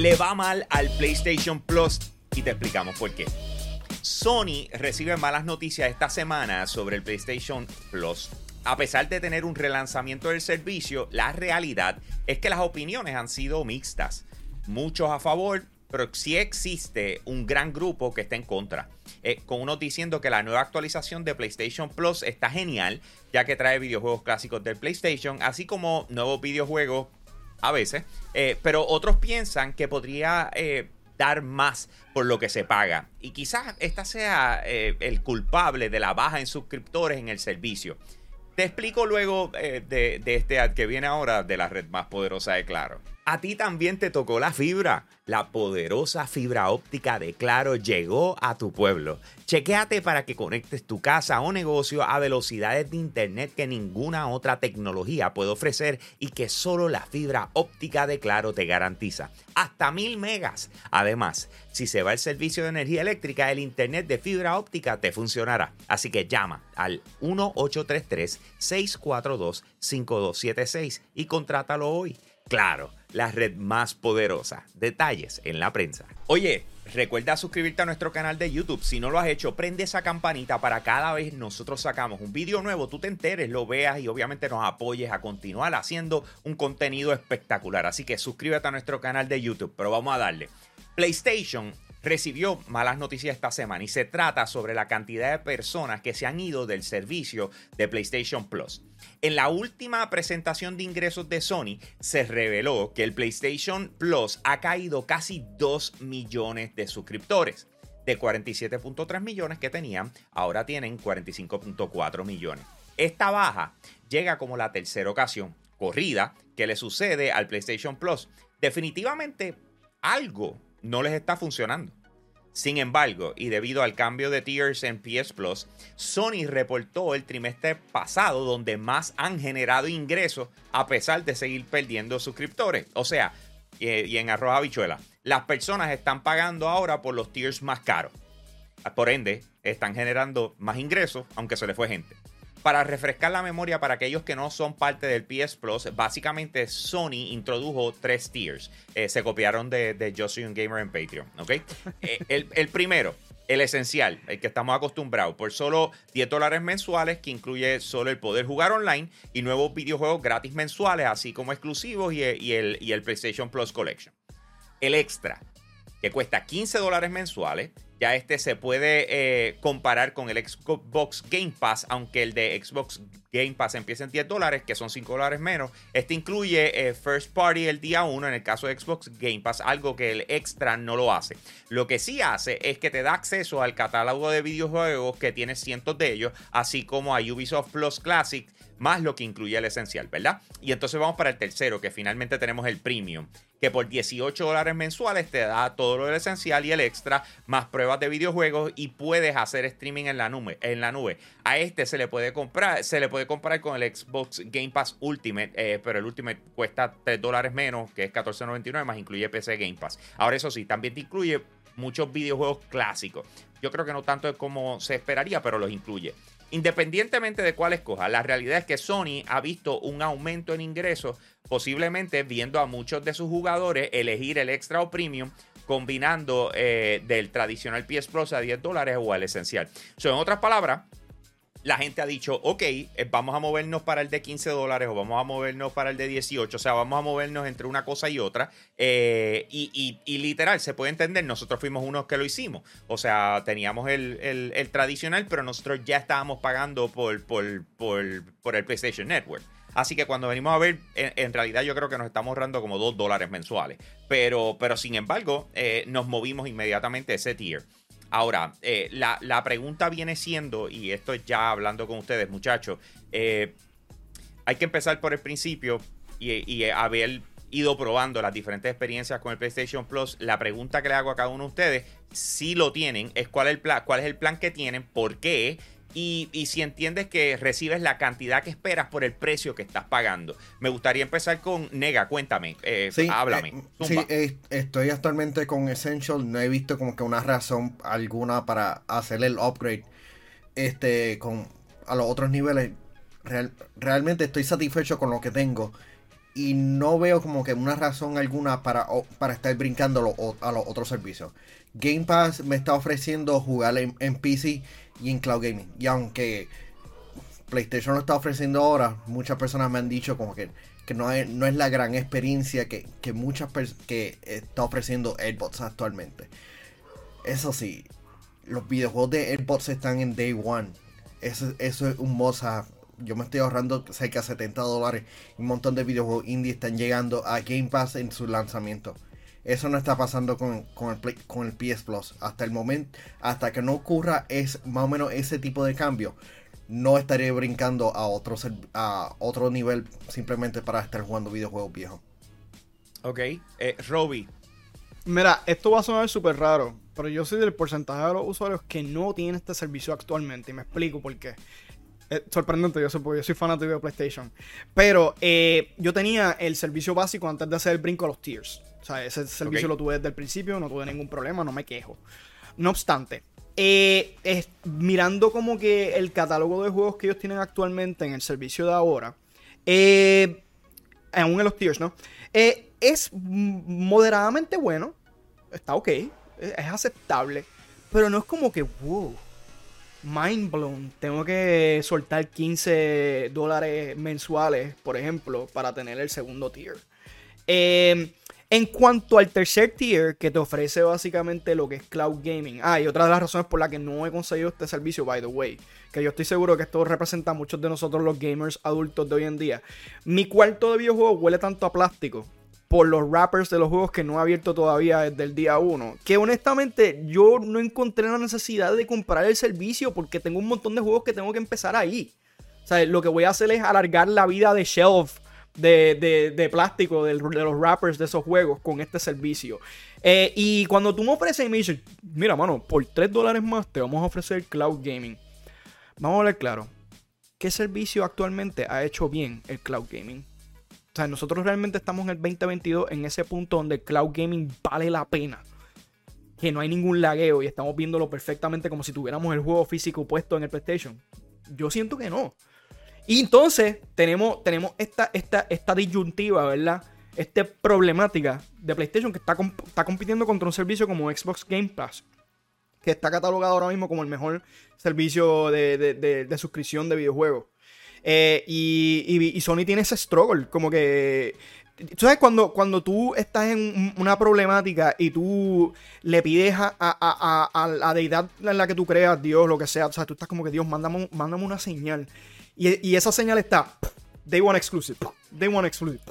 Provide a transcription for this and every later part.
le va mal al PlayStation Plus y te explicamos por qué. Sony recibe malas noticias esta semana sobre el PlayStation Plus. A pesar de tener un relanzamiento del servicio, la realidad es que las opiniones han sido mixtas. Muchos a favor, pero sí existe un gran grupo que está en contra. Eh, con unos diciendo que la nueva actualización de PlayStation Plus está genial, ya que trae videojuegos clásicos del PlayStation, así como nuevos videojuegos a veces, eh, pero otros piensan que podría eh, dar más por lo que se paga. Y quizás esta sea el culpable de la baja en suscriptores en el servicio. Te explico luego de, de este ad que viene ahora de la red más poderosa de Claro. A ti también te tocó la fibra. La poderosa fibra óptica de Claro llegó a tu pueblo. Chequéate para que conectes tu casa o negocio a velocidades de internet que ninguna otra tecnología puede ofrecer y que solo la fibra óptica de Claro te garantiza. Hasta mil megas. Además, si se va el servicio de energía eléctrica, el internet de fibra óptica te funcionará. Así que llama al 1833-642-5276 y contrátalo hoy. Claro la red más poderosa. Detalles en la prensa. Oye, recuerda suscribirte a nuestro canal de YouTube. Si no lo has hecho, prende esa campanita para cada vez nosotros sacamos un vídeo nuevo, tú te enteres, lo veas y obviamente nos apoyes a continuar haciendo un contenido espectacular. Así que suscríbete a nuestro canal de YouTube. Pero vamos a darle. PlayStation recibió malas noticias esta semana y se trata sobre la cantidad de personas que se han ido del servicio de PlayStation Plus. En la última presentación de ingresos de Sony se reveló que el PlayStation Plus ha caído casi 2 millones de suscriptores. De 47.3 millones que tenían, ahora tienen 45.4 millones. Esta baja llega como la tercera ocasión corrida que le sucede al PlayStation Plus. Definitivamente algo no les está funcionando. Sin embargo, y debido al cambio de tiers en PS Plus, Sony reportó el trimestre pasado donde más han generado ingresos a pesar de seguir perdiendo suscriptores. O sea, y en arroz habichuela, las personas están pagando ahora por los tiers más caros. Por ende, están generando más ingresos, aunque se les fue gente. Para refrescar la memoria para aquellos que no son parte del PS Plus, básicamente Sony introdujo tres tiers. Eh, se copiaron de, de Yo Soy un Gamer en Patreon, ¿ok? Eh, el, primero, el esencial, el que estamos acostumbrados, por solo 10 dólares mensuales, que incluye solo el poder jugar online y nuevos videojuegos gratis mensuales, así como exclusivos y, el, y el PlayStation Plus Collection. El extra, que cuesta 15 dólares mensuales, ya este se puede eh, comparar con el Xbox Game Pass, aunque el de Xbox Game Pass empieza en 10 dólares, que son 5 dólares menos. Este incluye eh, First Party el día 1 en el caso de Xbox Game Pass, algo que el extra no lo hace. Lo que sí hace es que te da acceso al catálogo de videojuegos que tiene cientos de ellos, así como a Ubisoft Plus Classic más lo que incluye el esencial, ¿verdad? Y entonces vamos para el tercero, que finalmente tenemos el premium, que por 18 dólares mensuales te da todo lo del esencial y el extra, más pruebas de videojuegos y puedes hacer streaming en la nube. En la nube. A este se le puede comprar, se le puede comprar con el Xbox Game Pass Ultimate, eh, pero el Ultimate cuesta 3 dólares menos, que es 14.99, más incluye PC Game Pass. Ahora eso sí, también te incluye muchos videojuegos clásicos. Yo creo que no tanto como se esperaría, pero los incluye. Independientemente de cuál escoja, la realidad es que Sony ha visto un aumento en ingresos, posiblemente viendo a muchos de sus jugadores elegir el extra o premium, combinando eh, del tradicional PS Plus a 10 dólares o al esencial. en otras palabras, la gente ha dicho, ok, eh, vamos a movernos para el de 15 dólares o vamos a movernos para el de 18, o sea, vamos a movernos entre una cosa y otra. Eh, y, literal, se puede entender, nosotros fuimos unos que lo hicimos. O sea, teníamos el, tradicional, pero nosotros ya estábamos pagando por, el PlayStation Network. Así que cuando venimos a ver, en, realidad yo creo que nos estamos ahorrando como 2 dólares mensuales. Pero, sin embargo, eh, nos movimos inmediatamente ese tier. Ahora, eh, la, pregunta viene siendo, y esto es ya hablando con ustedes, muchachos, eh, hay que empezar por el principio y, haber ido probando las diferentes experiencias con el PlayStation Plus. La pregunta que le hago a cada uno de ustedes, si lo tienen, es cuál el cuál es el plan que tienen, por qué y, si entiendes que recibes la cantidad que esperas por el precio que estás pagando. Me gustaría empezar con Nega, cuéntame, eh, háblame. Eh, sí, eh, estoy actualmente con Essential, no he visto como que una razón alguna para hacer el upgrade este con a los otros niveles. realmente estoy satisfecho con lo que tengo y no veo como que una razón alguna para, para estar brincando a los otros servicios. Game Pass me está ofreciendo jugar en, PC y en Cloud Gaming. Y aunque PlayStation lo está ofreciendo ahora, muchas personas me han dicho como que, no, es, no es la gran experiencia que, muchas que está ofreciendo Xbox actualmente. Eso sí, los videojuegos de Xbox están en Day One. Eso, eso es un moza. Yo me estoy ahorrando cerca de 70 dólares. Un montón de videojuegos indie están llegando a Game Pass en su lanzamiento. Eso no está pasando con, el, con el PS Plus. Hasta el momento, hasta que no ocurra es más o menos ese tipo de cambio, no estaré brincando a otro, a otro nivel simplemente para estar jugando videojuegos viejos. Ok, eh, Robbie. Mira, esto va a sonar súper raro, pero yo soy del porcentaje de los usuarios que no tienen este servicio actualmente y me explico por qué. Es sorprendente, yo sé, porque yo soy fanático de PlayStation. Pero eh, yo tenía el servicio básico antes de hacer el brinco a los tiers. O sea, ese servicio lo tuve desde el principio, no tuve ningún problema, no me quejo. No obstante, eh, mirando como que el catálogo de juegos que ellos tienen actualmente en el servicio de ahora, eh, aún en los tiers, ¿no? Eh, es moderadamente bueno, está ok, es, aceptable, pero no es como que, wow, mind blown, tengo que soltar 15 dólares mensuales, por ejemplo, para tener el segundo tier. Eh, en cuanto al tercer tier, que te ofrece básicamente lo que es cloud gaming. Ah, y otra de las razones por las que no he conseguido este servicio, by the way, que yo estoy seguro que esto representa a muchos de nosotros los gamers adultos de hoy en día. Mi cuarto de videojuegos huele tanto a plástico por los wrappers de los juegos que no he abierto todavía desde el día 1. Que honestamente yo no encontré la necesidad de comprar el servicio porque tengo un montón de juegos que tengo que empezar ahí. O sea, lo que voy a hacer es alargar la vida de shelf de, plástico de, los wrappers de esos juegos con este servicio. Eh, y cuando tú me ofreces y me dices, mira, mano, por 3 dólares más te vamos a ofrecer cloud gaming. Vamos a hablar claro. ¿Qué servicio actualmente ha hecho bien el cloud gaming? O sea, nosotros realmente estamos en el 2022 en ese punto donde el cloud gaming vale la pena. Que no hay ningún lagueo y estamos viéndolo perfectamente como si tuviéramos el juego físico puesto en el PlayStation. Yo siento que no. Y entonces tenemos, tenemos esta, esta, esta disyuntiva, ¿verdad? Esta problemática de PlayStation que está, está compitiendo contra un servicio como Xbox Game Pass, que está catalogado ahora mismo como el mejor servicio de, suscripción de videojuegos. Eh, y, Sony tiene ese struggle, como que... ¿Tú sabes cuando, cuando tú estás en una problemática y tú le pides a, a, la deidad en la que tú creas, Dios, lo que sea, o sea, tú estás como que Dios, mándame, mándame una señal. Y, esa señal está Day One Exclusive, Day One Exclusive.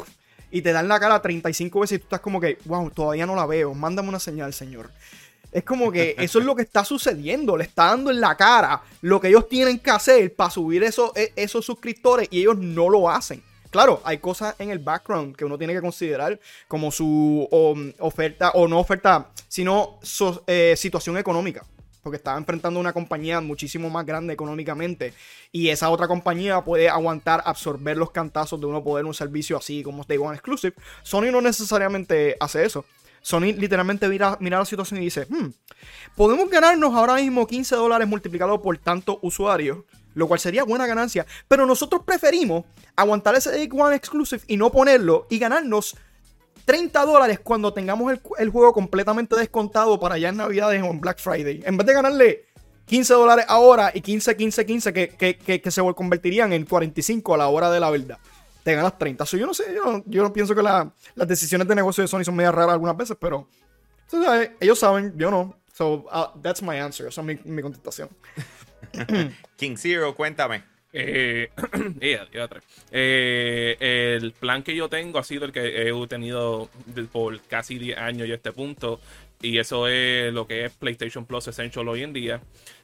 Y te dan la cara 35 veces y tú estás como que, wow, todavía no la veo, mándame una señal, señor. Es como que eso es lo que está sucediendo, le está dando en la cara lo que ellos tienen que hacer para subir esos, e, esos suscriptores y ellos no lo hacen. Claro, hay cosas en el background que uno tiene que considerar, como su oferta, o no oferta, sino eh, situación económica porque estaba enfrentando una compañía muchísimo más grande económicamente y esa otra compañía puede aguantar absorber los cantazos de uno poder un servicio así como Day One Exclusive. Sony no necesariamente hace eso. Sony literalmente mira, mira la situación y dice, hmm, podemos ganarnos ahora mismo 15 dólares multiplicado por tantos usuarios, lo cual sería buena ganancia, pero nosotros preferimos aguantar ese Day One Exclusive y no ponerlo y ganarnos 30 dólares cuando tengamos el, juego completamente descontado para allá en Navidades o en Black Friday. En vez de ganarle 15 dólares ahora y 15, 15, 15 que, que, se convertirían en 45 a la hora de la verdad. Te ganas 30. yo no sé, yo no, pienso que las decisiones de negocio de Sony son medio raras algunas veces, pero ellos saben, yo no. So, uh, that's my answer. Esa es mi, mi contestación. King Zero, cuéntame. Eh, eh, el plan que yo tengo ha sido el que he tenido por casi 10 años y este punto. Y eso es lo que es PlayStation Plus Essential hoy en día.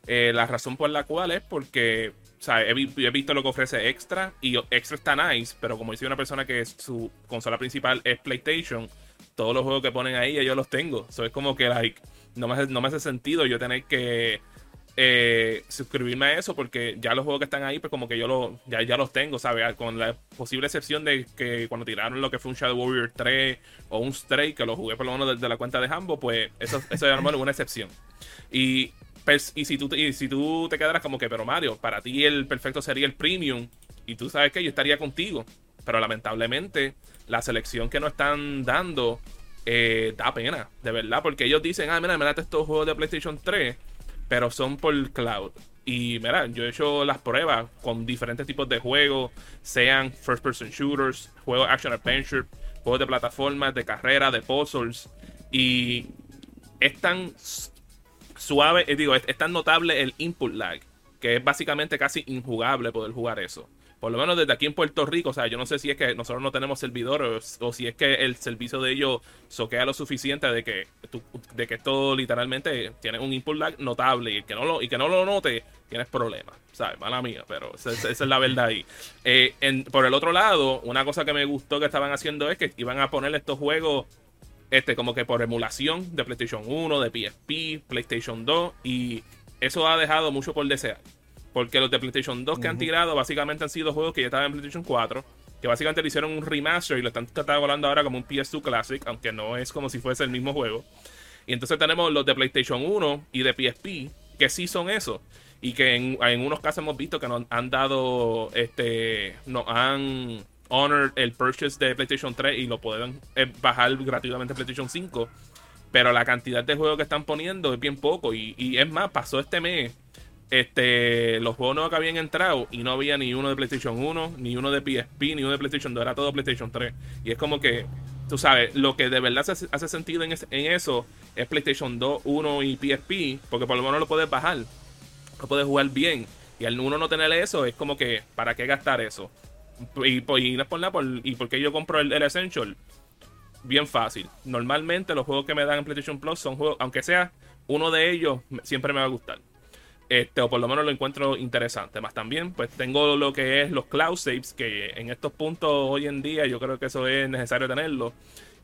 Eh, la razón por la cual es porque he, visto lo que ofrece Extra y Extra está nice, pero como dice una persona que su consola principal es PlayStation, todos los juegos que ponen ahí yo los tengo. Eso es como que like, no, me, no me hace sentido yo tener que eh, suscribirme a eso porque ya los juegos que están ahí, pues como que yo lo, ya, ya los tengo, ¿sabes? Con la posible excepción de que cuando tiraron lo que fue un Shadow Warrior 3 o un Stray, que lo jugué por lo menos desde la cuenta de Hambo, pues eso, eso es una excepción. Y, pues, y, si tú, y si tú te quedaras como que, pero Mario, para ti el perfecto sería el premium y tú sabes que yo estaría contigo, pero lamentablemente la selección que nos están dando eh, da pena, de verdad, porque ellos dicen, ah, mira, me estos juegos de PlayStation 3, pero son por cloud. Y mira, yo he hecho las pruebas con diferentes tipos de juegos, sean first person shooters, juegos action adventure, juegos de plataformas, de carrera, de puzzles. Y es tan suave, eh, digo, es tan notable el input lag, que es básicamente casi injugable poder jugar eso por lo menos desde aquí en Puerto Rico, o sea, yo no sé si es que nosotros no tenemos servidores o, si es que el servicio de ellos soquea lo suficiente de que de que esto literalmente tiene un input lag notable y que no lo y que no lo note tienes problemas, ¿sabes? Mala mía, pero esa, es la verdad ahí. Eh, por el otro lado, una cosa que me gustó que estaban haciendo es que iban a poner estos juegos este como que por emulación de PlayStation 1, de PSP, PlayStation 2 y eso ha dejado mucho por desear. Porque los de PlayStation 2 que han tirado básicamente han sido juegos que ya estaban en PlayStation 4. Que básicamente le hicieron un remaster y lo están catalogando ahora como un PS2 Classic. Aunque no es como si fuese el mismo juego. Y entonces tenemos los de PlayStation 1 y de PSP. Que sí son eso. Y que en, unos casos hemos visto que nos han dado. Este. Nos han honored el purchase de PlayStation 3 y lo pueden eh, bajar gratuitamente en PlayStation 5. Pero la cantidad de juegos que están poniendo es bien poco. Y, y es más, pasó este mes este, los juegos nuevos que habían entrado y no había ni uno de PlayStation 1, ni uno de PSP, ni uno de PlayStation 2, era todo PlayStation 3. Y es como que, tú sabes, lo que de verdad hace, sentido en, eso es PlayStation 2, 1 y PSP, porque por lo menos lo puedes bajar, lo puedes jugar bien. Y al uno no tener eso, es como que, ¿para qué gastar eso? Y, y no es por nada, por, y porque yo compro el, el Essential, bien fácil. Normalmente los juegos que me dan en PlayStation Plus son juegos, aunque sea uno de ellos, siempre me va a gustar. Este, o por lo menos lo encuentro interesante. Más también, pues tengo lo que es los cloud saves, que en estos puntos hoy en día yo creo que eso es necesario tenerlo.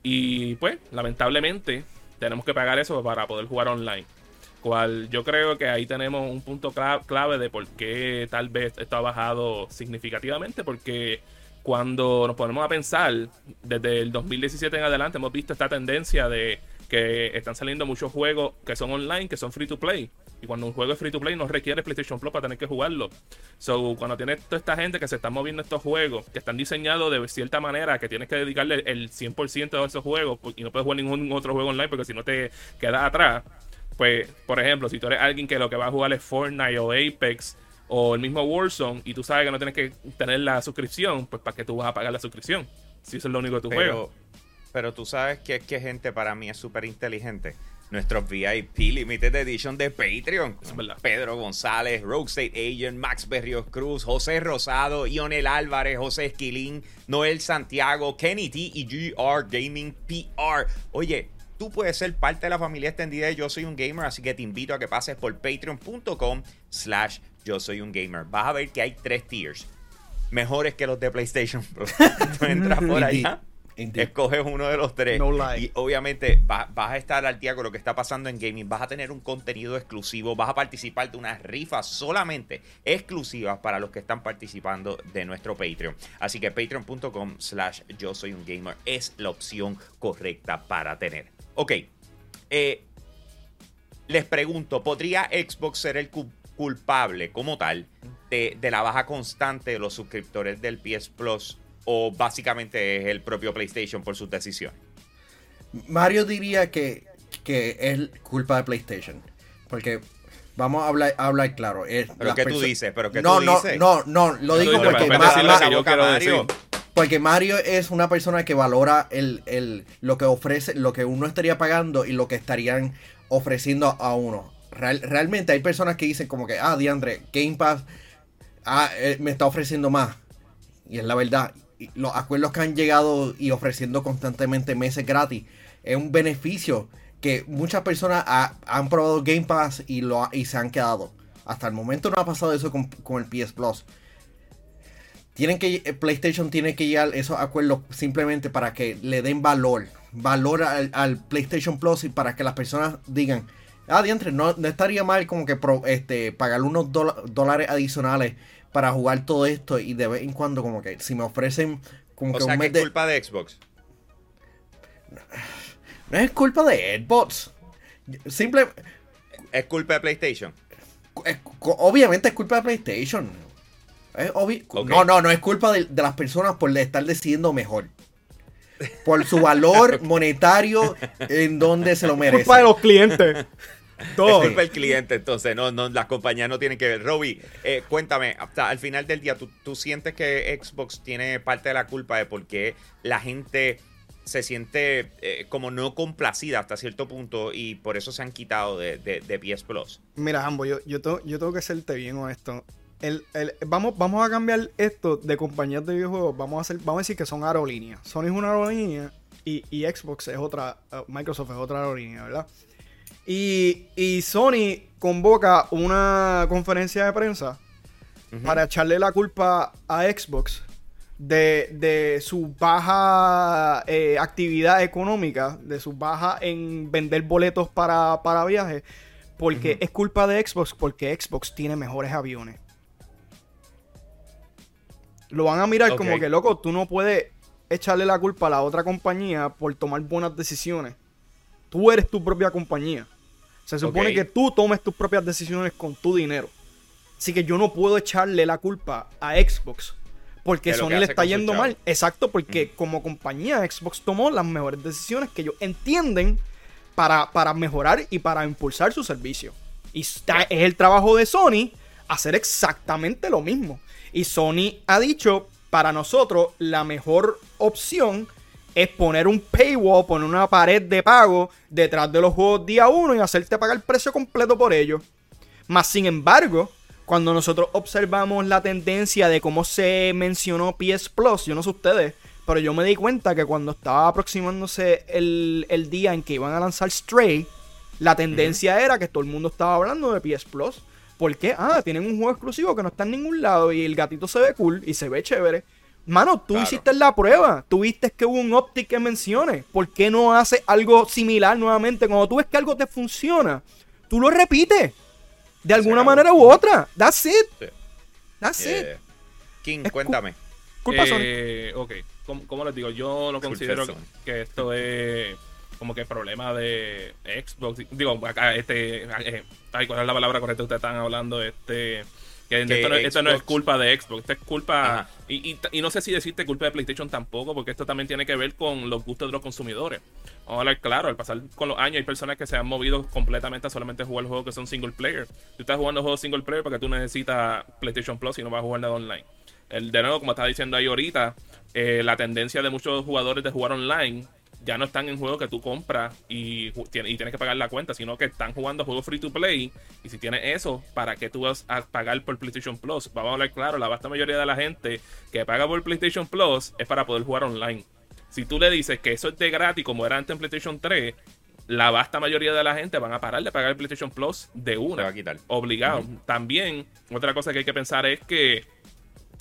Y pues, lamentablemente, tenemos que pagar eso para poder jugar online. Cual yo creo que ahí tenemos un punto clave de por qué tal vez esto ha bajado significativamente, porque cuando nos ponemos a pensar, desde el 2017 en adelante hemos visto esta tendencia de que están saliendo muchos juegos que son online, que son free to play. Y cuando un juego es free to play no requiere PlayStation Plus para tener que jugarlo. So, cuando tienes toda esta gente que se está moviendo estos juegos, que están diseñados de cierta manera, que tienes que dedicarle el 100% a esos juegos y no puedes jugar ningún otro juego online porque si no te quedas atrás. Pues, por ejemplo, si tú eres alguien que lo que va a jugar es Fortnite o Apex o el mismo Warzone y tú sabes que no tienes que tener la suscripción, pues ¿para qué tú vas a pagar la suscripción? Si eso es lo único que tú juegas. Pero tú sabes que, que gente para mí es súper inteligente nuestros VIP Limited Edition de Patreon. Pedro González, Rogue State Agent, Max Berrios Cruz, José Rosado, Ionel Álvarez, José Esquilín, Noel Santiago, Kenny T y GR Gaming PR. Oye, tú puedes ser parte de la familia extendida de Yo Soy Un Gamer, así que te invito a que pases por patreon.com slash Yo Soy Un Gamer. Vas a ver que hay tres tiers. Mejores que los de PlayStation tú entras por allá Escoges uno de los tres. y obviamente vas a estar al día con lo que está pasando en gaming. Vas a tener un contenido exclusivo. Vas a participar de unas rifas solamente exclusivas para los que están participando de nuestro Patreon. Así que patreon.com slash yo soy un gamer es la opción correcta para tener. Ok. Eh, les pregunto, ¿podría Xbox ser el culpable como tal de, de la baja constante de los suscriptores del PS Plus o básicamente es el propio PlayStation por sus decisiones? Mario diría que, que es culpa de PlayStation. Porque vamos a hablar, hablar claro. ¿Pero qué tú dices? ¿Pero qué no, tú no, dices? no, no, lo digo porque, Mario, porque Mario es una persona que valora el, el, lo que ofrece, lo que uno estaría pagando y lo que estarían ofreciendo a uno. realmente hay personas que dicen como que, ah, Diandre, Game Pass ah, eh, me está ofreciendo más. Y es la verdad los acuerdos que han llegado y ofreciendo constantemente meses gratis es un beneficio que muchas personas han probado Game Pass y, lo, y se han quedado. Hasta el momento no ha pasado eso con, el PS Plus. Tienen que, eh, PlayStation tiene que llegar esos acuerdos simplemente para que le den valor. Valor al, PlayStation Plus y para que las personas digan, ah, diantre, no, estaría mal como que este, pagar unos dólares adicionales para jugar todo esto y de vez en cuando como que si me ofrecen como que un mes es culpa de Xbox. No es culpa de Xbox. Simple es culpa de PlayStation. obviamente es culpa de PlayStation. No, no, no es culpa de, las personas por estar decidiendo mejor. por su valor monetario en donde se lo merece. Culpa de los clientes. Todo. Es culpa del cliente, entonces, no, no, las compañías no tienen que ver. Robbie, eh, cuéntame, hasta al final del día, ¿tú, ¿tú sientes que Xbox tiene parte de la culpa de por qué la gente se siente eh, como no complacida hasta cierto punto y por eso se han quitado de, de, de PS Plus? Mira, Jambo, yo, yo, tengo, yo tengo que serte bien honesto. El, el, vamos, vamos a cambiar esto de compañías de videojuegos. Vamos a, hacer, vamos a decir que son aerolíneas. Sony es una aerolínea y, y Xbox es otra. uh, Microsoft es otra aerolínea, ¿verdad? Y, y Sony convoca una conferencia de prensa para echarle la culpa a Xbox de, de su baja eh, actividad económica, de su baja en vender boletos para, para viajes, porque es culpa de Xbox, porque Xbox tiene mejores aviones. Lo van a mirar como que, loco, tú no puedes echarle la culpa a la otra compañía por tomar buenas decisiones. Tú eres tu propia compañía. Se supone que tú tomes tus propias decisiones con tu dinero. Así que yo no puedo echarle la culpa a Xbox. Porque Sony le está yendo mal. Exacto, porque como compañía Xbox tomó las mejores decisiones que ellos entienden para, para mejorar y para impulsar su servicio. Y está- es el trabajo de Sony hacer exactamente lo mismo. Y Sony ha dicho, para nosotros, la mejor opción es poner un paywall, poner una pared de pago detrás de los juegos día uno y hacerte pagar el precio completo por ellos. Más sin embargo, cuando nosotros observamos la tendencia de cómo se mencionó PS Plus, yo no sé ustedes, pero yo me di cuenta que cuando estaba aproximándose el, el día en que iban a lanzar Stray, la tendencia era que todo el mundo estaba hablando de PS Plus. ¿Por qué? Ah, tienen un juego exclusivo que no está en ningún lado y el gatito se ve cool y se ve chévere. Mano, tú Claro. hiciste la prueba. Tú viste que hubo un Optic que mencione. ¿Por qué no haces algo similar nuevamente? Cuando tú ves que algo te funciona, tú lo repites. De alguna manera u otra. That's it. Sí. That's it. Eh, King, Es cu- cuéntame. Culpa Sony. Eh, ok, ¿Cómo, cómo les digo? Yo no Culpa considero Sony. que esto es como que problema de Xbox. Digo, acá, este. eh, ay, ¿cuál es la palabra correcta? Ustedes están hablando, este. Que Que esto, no, esto no es culpa de Xbox, esto es culpa. Y, y, y no sé si decirte culpa de PlayStation tampoco, porque esto también tiene que ver con los gustos de los consumidores. Vamos a hablar claro, al pasar con los años hay personas que se han movido completamente a solamente jugar juegos que son single player. Tú estás jugando juegos single player porque tú necesitas PlayStation Plus y no vas a jugar nada online. El, de nuevo, como estaba diciendo ahí ahorita, eh, la tendencia de muchos jugadores de jugar online ya no están en juegos que tú compras y, y tienes que pagar la cuenta, sino que están jugando juegos free to play. Y si tienes eso, ¿para qué tú vas a pagar por PlayStation Plus? Vamos a hablar claro, la vasta mayoría de la gente que paga por PlayStation Plus es para poder jugar online. Si tú le dices que eso es de gratis, como era antes en PlayStation 3, la vasta mayoría de la gente van a parar de pagar el PlayStation Plus de Se una. va a quitar. Obligado. También, otra cosa que hay que pensar es que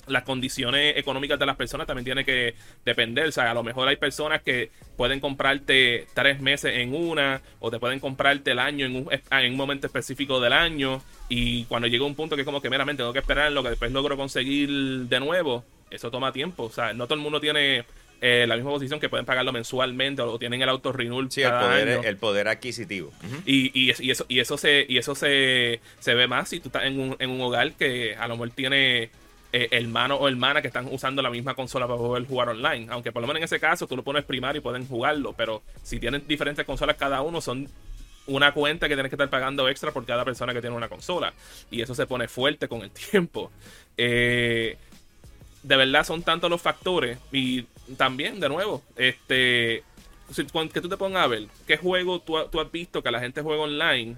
las condiciones económicas de las personas también tienen que depender. O sea, a lo mejor hay personas que pueden comprarte tres meses en una, o te pueden comprarte el año en un, en un momento específico del año. Y cuando llega un punto que es como que meramente tengo que esperar en lo que después logro conseguir de nuevo, eso toma tiempo. O sea, no todo el mundo tiene eh, la misma posición que pueden pagarlo mensualmente o tienen el auto renewal Sí, el poder, año. el poder adquisitivo. Ujú. Y, y, y eso, y eso se, y eso se, se ve más si tú estás en un, en un hogar que a lo mejor tiene eh, hermano o hermana que están usando la misma consola para poder jugar online. Aunque por lo menos en ese caso tú lo pones primario y pueden jugarlo. Pero si tienen diferentes consolas cada uno, son una cuenta que tienes que estar pagando extra por cada persona que tiene una consola. Y eso se pone fuerte con el tiempo. Eh, de verdad son tantos los factores. Y también, de nuevo, este que tú te pongas a ver qué juego tú, tú has visto que la gente juega online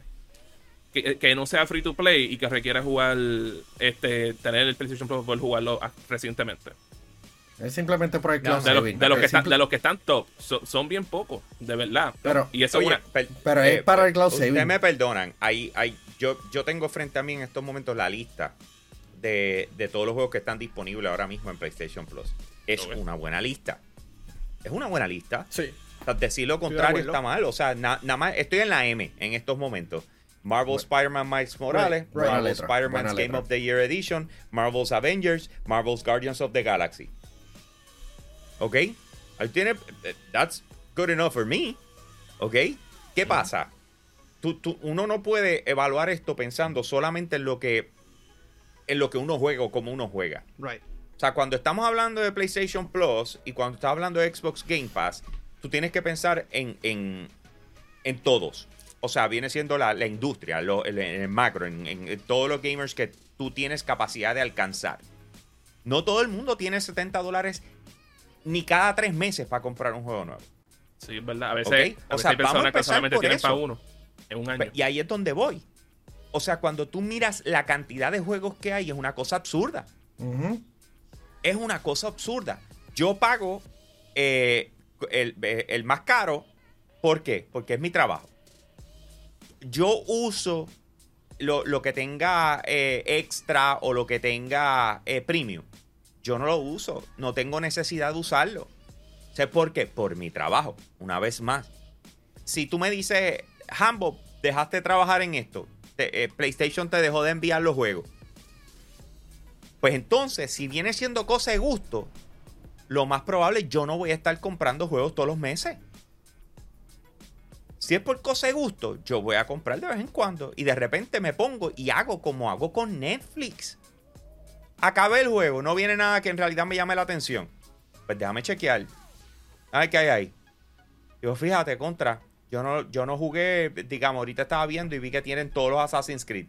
que, que no sea free to play y que requiera jugar este tener el PlayStation Plus para poder jugarlo ah, recientemente Es simplemente por el No, de, los- saving. de los que Es están, de los que están top so- son bien pocos de verdad Pero- y eso Oye, es una per- pero es para el cloud Ustedes saving. me perdonan. Hay, hay, yo, yo tengo frente a mí en estos momentos la lista de, de todos los juegos que están disponibles ahora mismo en PlayStation Plus. Es una buena lista. Es una buena lista. Sí. O sea, decir lo contrario está mal. O sea, na- nada más estoy en la M en estos momentos. Marvel Spider-Man Miles Morales, Right, Marvel Spider-Man's Game of the Year Edition, Marvel's Avengers, Marvel's Guardians of the Galaxy. ¿Ok? Ahí tiene. eh, That's good enough for me. ¿Ok? ¿Qué pasa? Tú- tú- uno no puede evaluar esto pensando solamente en lo que en lo que uno juega o cómo uno juega. Right. O sea, cuando estamos hablando de PlayStation Plus y cuando estás hablando de Xbox Game Pass, tú tienes que pensar en, en, en todos. O sea, viene siendo la, la industria, lo- el, el macro, en, en todos los gamers que tú tienes capacidad de alcanzar. No todo el mundo tiene 70 dólares ni cada tres meses para comprar un juego nuevo. Sí, es verdad. A veces, a o sea, hay vamos a personas que empezar solamente por tienen eso. para uno en un año. Y ahí es donde voy. O sea, cuando tú miras la cantidad de juegos que hay, es una cosa absurda. Es una cosa absurda. Yo pago eh, el, eh, el más caro. ¿Por qué? Porque es mi trabajo. Yo uso lo, lo que tenga eh, extra o lo que tenga eh, premium. Yo no lo uso. No tengo necesidad de usarlo. ¿Sabes por qué? Por mi trabajo. Una vez más. Si tú me dices, Hambo, dejaste de trabajar en esto. eh, PlayStation te dejó de enviar los juegos. Pues entonces, si viene siendo cosa de gusto, lo más probable yo no voy a estar comprando juegos todos los meses. Si es por cosa de gusto, yo voy a comprar de vez en cuando. Y de repente me pongo y hago como hago con Netflix. Acabé el juego, no viene nada que en realidad me llame la atención. Pues déjame chequear. A ver qué hay ahí. Digo, fíjate, contra. Yo no, yo no jugué, digamos, ahorita estaba viendo y vi que tienen todos los Assassin's Creed.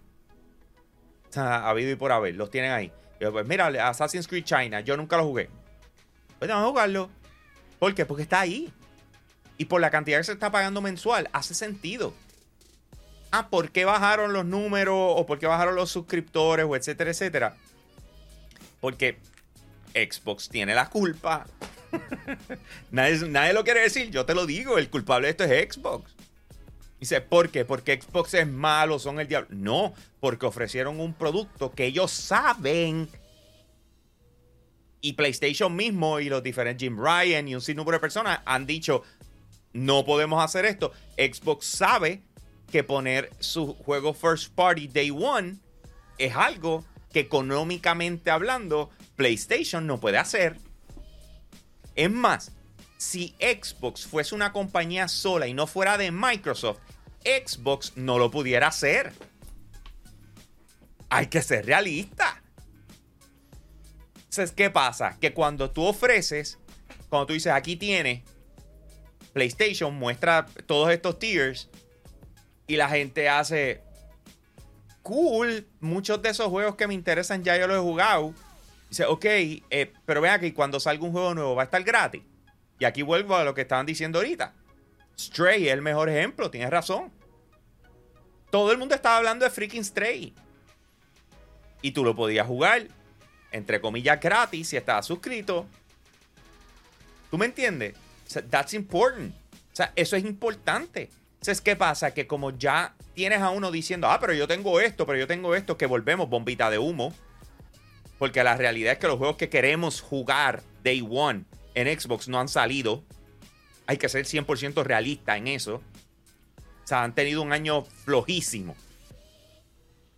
Ha habido y por haber, los tienen ahí. Yo, pues mira, Assassin's Creed China, yo nunca lo jugué. Pues a jugarlo. ¿Por qué? Porque está ahí. Y por la cantidad que se está pagando mensual, hace sentido. Ah, ¿por qué bajaron los números? ¿O por qué bajaron los suscriptores? O etcétera, etcétera. Porque Xbox tiene la culpa. nadie, nadie lo quiere decir, yo te lo digo. El culpable de esto es Xbox. Dice, ¿por qué? Porque Xbox es malo, son el diablo. No, porque ofrecieron un producto que ellos saben. Y PlayStation mismo y los diferentes Jim Ryan y un sinnúmero de personas han dicho, no podemos hacer esto. Xbox sabe que poner su juego first party day one es algo que económicamente hablando PlayStation no puede hacer. Es más, si Xbox fuese una compañía sola y no fuera de Microsoft, Xbox no lo pudiera hacer. Hay que ser realista. Entonces, ¿qué pasa? Que cuando tú ofreces, cuando tú dices, aquí tienes, PlayStation muestra todos estos tiers y la gente hace, cool, muchos de esos juegos que me interesan ya yo los he jugado. Dice, ok, eh, pero vean que cuando salga un juego nuevo va a estar gratis. Y aquí vuelvo a lo que estaban diciendo ahorita. Stray es el mejor ejemplo, tienes razón. Todo el mundo estaba hablando de freaking Stray. Y tú lo podías jugar, entre comillas, gratis si estabas suscrito. ¿Tú me entiendes? That's important. O sea, eso es importante. Entonces, ¿qué pasa? Que como ya tienes a uno diciendo, ah, pero yo tengo esto, pero yo tengo esto, que volvemos bombita de humo. Porque la realidad es que los juegos que queremos jugar day one en Xbox no han salido. Hay que ser 100% realista en eso. O sea, han tenido un año flojísimo.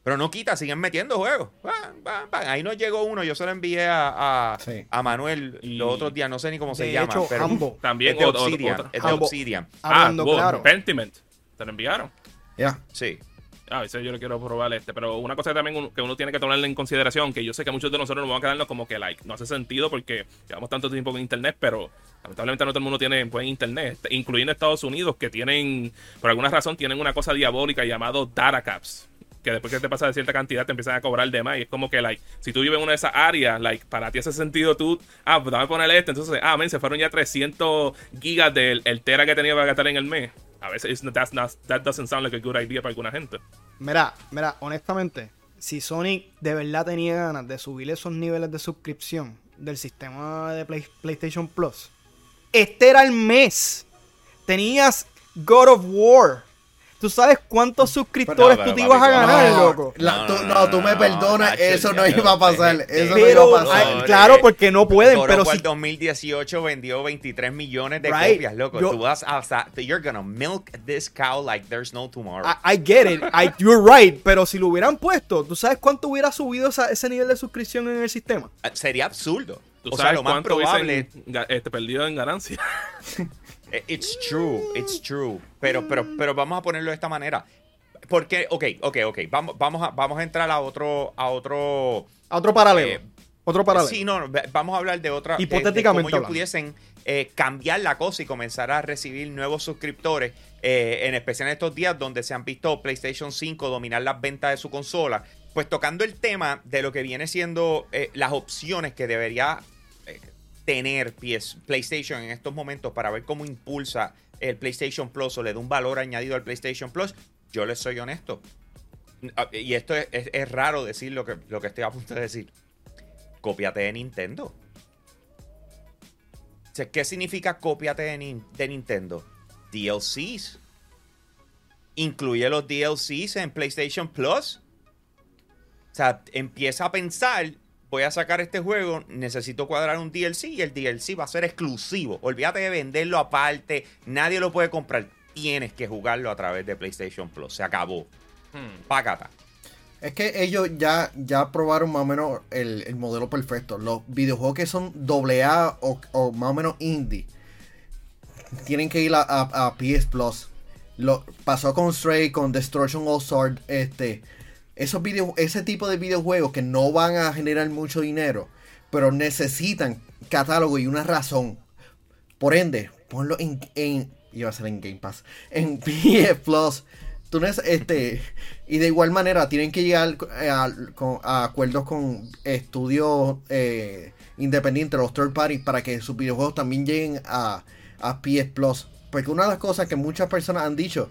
Pero no quita, siguen metiendo juegos. Bam, bam, bam. Ahí nos llegó uno, yo se lo envié a, a, Sí. a Manuel Y- los otros días, no sé ni cómo se De llama. hecho, pero. También es de otro- Obsidian. otro- Es de. Obsidian. Hablando ah, wow, claro. Pentiment. Te lo enviaron. Ya. Sí. A veces yo lo quiero probar este, pero una cosa también uno- que uno tiene que tomarle en consideración, que yo sé que muchos de nosotros nos vamos a quedarnos como que, like, no hace sentido porque llevamos tanto tiempo con internet, pero lamentablemente no todo el mundo tiene buen internet, incluyendo Estados Unidos, que tienen, por alguna razón, tienen una cosa diabólica llamado data caps. Que después que te pasa de cierta cantidad te empiezan a cobrar de más. Y es como que, like, si tú vives en una de esas áreas, like, para ti hace sentido tú, ah, pues dame ponerle este. Entonces, ah, men, se fueron ya 300 gigas del el tera que tenía para gastar en el mes. A veces, not- that doesn't sound like a good idea para alguna gente. Mira, mira, honestamente, si Sonic de verdad tenía ganas de subir esos niveles de suscripción del sistema de Play- PlayStation Plus, este era el mes. Tenías God of War. ¿Tú sabes cuántos suscriptores pero, tú te ibas a ganar, no, loco? la- No, tú, no, no, tú me perdonas, eso no iba a pasar. Eso no iba a pasar. ay, claro, porque no pueden, pero si 2018 vendió 23 millones de Right. copias, loco. Yo- Tú vas a... You're gonna milk this cow like there's no tomorrow. I, I get it, I- you're right, pero si lo hubieran puesto, ¿tú sabes cuánto hubiera subido esa- ese nivel de suscripción en el sistema? Sería absurdo. ¿Tú O sea, lo más probable... este, perdido en ganancia? Eh, It's true, it's true. Pero, pero, pero vamos a ponerlo de esta manera. Porque, ok, ok, ok. Vamos, vamos, a, vamos a entrar a otro, a otro, A otro paralelo. eh, Otro paralelo. Sí, no, vamos a hablar de otra. de- de Hipotéticamente cómo ellos pudiesen eh, cambiar la cosa y comenzar a recibir nuevos suscriptores, eh, en especial en estos días donde se han visto PlayStation 5 dominar las ventas de su consola. Pues tocando el tema de lo que viene siendo eh, las opciones que debería tener PlayStation en estos momentos para ver cómo impulsa el PlayStation Plus o le da un valor añadido al PlayStation Plus, yo les soy honesto. Ah, Y esto es, es- raro decir lo que, lo que estoy a punto de decir. Cópiate de Nintendo. ¿Qué significa cópiate de, Nin- de Nintendo? DLCs. Incluye los DLCs en PlayStation Plus. O sea, empieza a pensar, voy a sacar este juego, necesito cuadrar un DLC y el DLC va a ser exclusivo. Olvídate de venderlo aparte, nadie lo puede comprar. Tienes que jugarlo a través de PlayStation Plus. Se acabó. Hmm. Págata. Es que ellos ya, ya probaron más o menos el, el modelo perfecto. Los videojuegos que son AA o, o más o menos indie tienen que ir a, a- a PS Plus. Lo, pasó con Stray, con Destruction All Star. Este, esos video, ese tipo de videojuegos que no van a generar mucho dinero, pero necesitan catálogo y una razón. Por ende, ponlo en, en iba a ser en Game Pass, en PS Plus. Tú este, y de igual manera tienen que llegar a acuerdos con estudios eh, independientes, los third parties, para que sus videojuegos también lleguen a, a PS Plus. Porque una de las cosas que muchas personas han dicho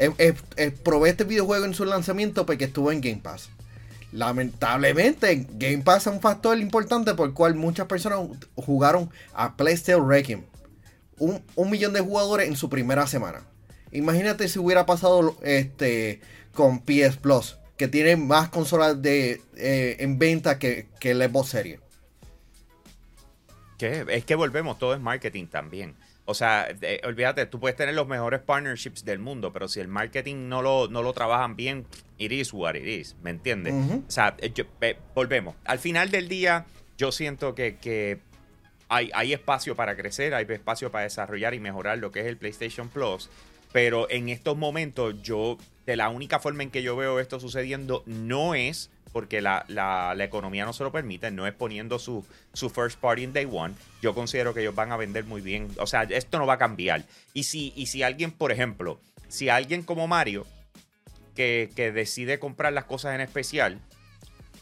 es, es- es, probé este videojuego en su lanzamiento porque estuvo en Game Pass. Lamentablemente, Game Pass es un factor importante por el cual muchas personas jugaron a PlayStation Requiem. Un, millón de jugadores en su primera semana. Imagínate si hubiera pasado este con PS Plus, que tiene más consolas eh, en venta que, que el Xbox Series. ¿Qué? Es que volvemos, todo es marketing también. O sea, olvídate, tú puedes tener los mejores partnerships del mundo, pero si el marketing no lo, no lo trabajan bien, it is what it is, ¿me entiendes? O sea, eh, yo- eh, volvemos. Al final del día, yo siento que, que hay, hay espacio para crecer, hay espacio para desarrollar y mejorar lo que es el PlayStation Plus. Pero en estos momentos, yo, de la única forma en que yo veo esto sucediendo, no es porque la, la- la economía no se lo permite, no es poniendo su, su first party en day one. Yo considero que ellos van a vender muy bien. O sea, esto no va a cambiar. Y si, y si alguien, por ejemplo, si alguien como Mario, que, que decide comprar las cosas en especial,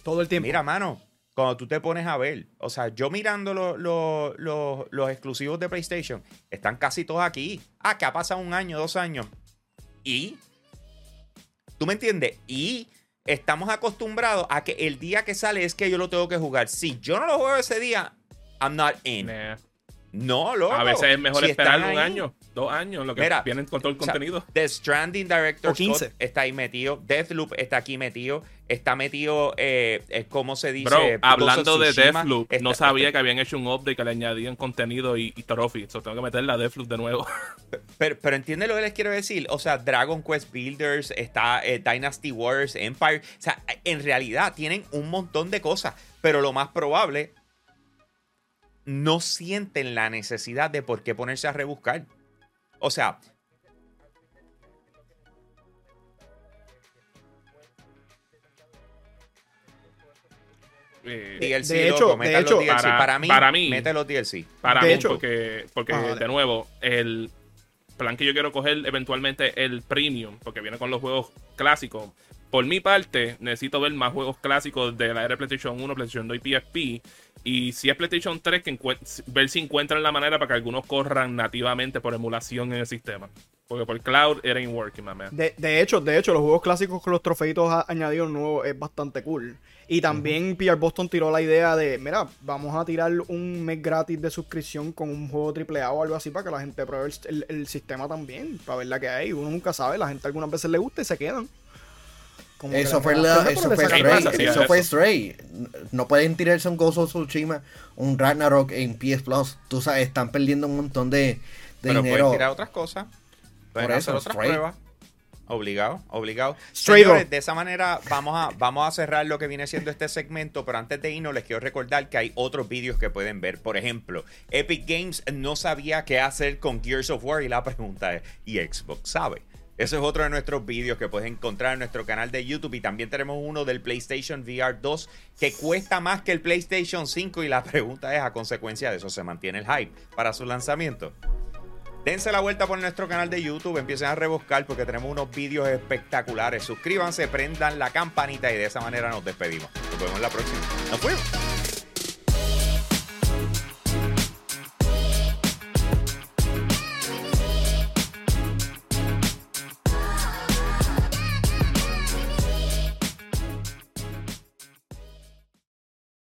Todo el tiempo. Mira, mano, cuando tú te pones a ver, o sea, yo mirando lo- lo- lo- los exclusivos de PlayStation, están casi todos aquí. Ah, que ha pasado un año, dos años. Y, ¿tú me entiendes? Y estamos acostumbrados a que el día que sale es que yo lo tengo que jugar. Si yo no lo juego ese día, I'm not in. No, loco. A veces es mejor Si esperar un ahí, año, dos años, lo que Mira, vienen con todo el o sea, contenido. The Stranding Director O 15. Scott está ahí metido. Deathloop está aquí metido. Está metido, eh, eh, ¿cómo se dice? Bro, hablando de. Deathloop, no sabía que habían hecho un update que le añadían contenido y, y. So tengo que meterle a Deathloop de nuevo. Pero, pero entiende lo que les quiero decir. O sea, Dragon Quest Builders, está eh, Dynasty Wars, Empire. O sea, en realidad tienen un montón de cosas. Pero lo más probable, no sienten la necesidad de por qué ponerse a rebuscar. O sea, Eh, DLC, de loco, hecho- meta de hecho, DLC. para- Para, mí, para mí- mete los DLC. para De mí, hecho- porque, porque Ah, de nuevo, el plan que yo quiero coger eventualmente el premium, porque viene con los juegos clásicos. Por mi parte, necesito ver más juegos clásicos de la era de PlayStation 1, PlayStation 2 y PSP. Y si es PlayStation 3, que ver si encuentran la manera para que algunos corran nativamente por emulación en el sistema. Porque por cloud, it ain't working, my man. De, de hecho, de hecho, los juegos clásicos con los trofeitos añadidos nuevos es bastante cool. Y también PR Boston tiró la idea de, mira, vamos a tirar un mes gratis de suscripción con un juego AAA o algo así para que la gente pruebe el, el- el sistema también, para ver la que hay. Uno nunca sabe, la gente algunas veces le gusta y se quedan. Como Eso fue, la, eso fue Stray. Pass hacía Eso fue eso. Stray. No pueden tirarse un Ghost of Tsushima, un Ragnarok en PS Plus. Tú sabes, están perdiendo un montón de, de Pero dinero. pueden tirar otras cosas. Pueden Por hacer eso, otras Stray. pruebas. Obligado, obligado. Stray Señores, de esa manera vamos a, vamos a cerrar lo que viene siendo este segmento, pero antes de irnos les quiero recordar que hay otros vídeos que pueden ver. Por ejemplo, Epic Games no sabía qué hacer con Gears of War y la pregunta es, ¿y Xbox sabe? Eso es otro de nuestros vídeos que puedes encontrar en nuestro canal de YouTube y también tenemos uno del PlayStation VR 2 que cuesta más que el PlayStation 5 y la pregunta es a consecuencia de eso se mantiene el hype para su lanzamiento. Dense la vuelta por nuestro canal de YouTube, empiecen a rebuscar porque tenemos unos vídeos espectaculares. Suscríbanse, prendan la campanita y de esa manera nos despedimos. Nos vemos la próxima. Nos fuimos.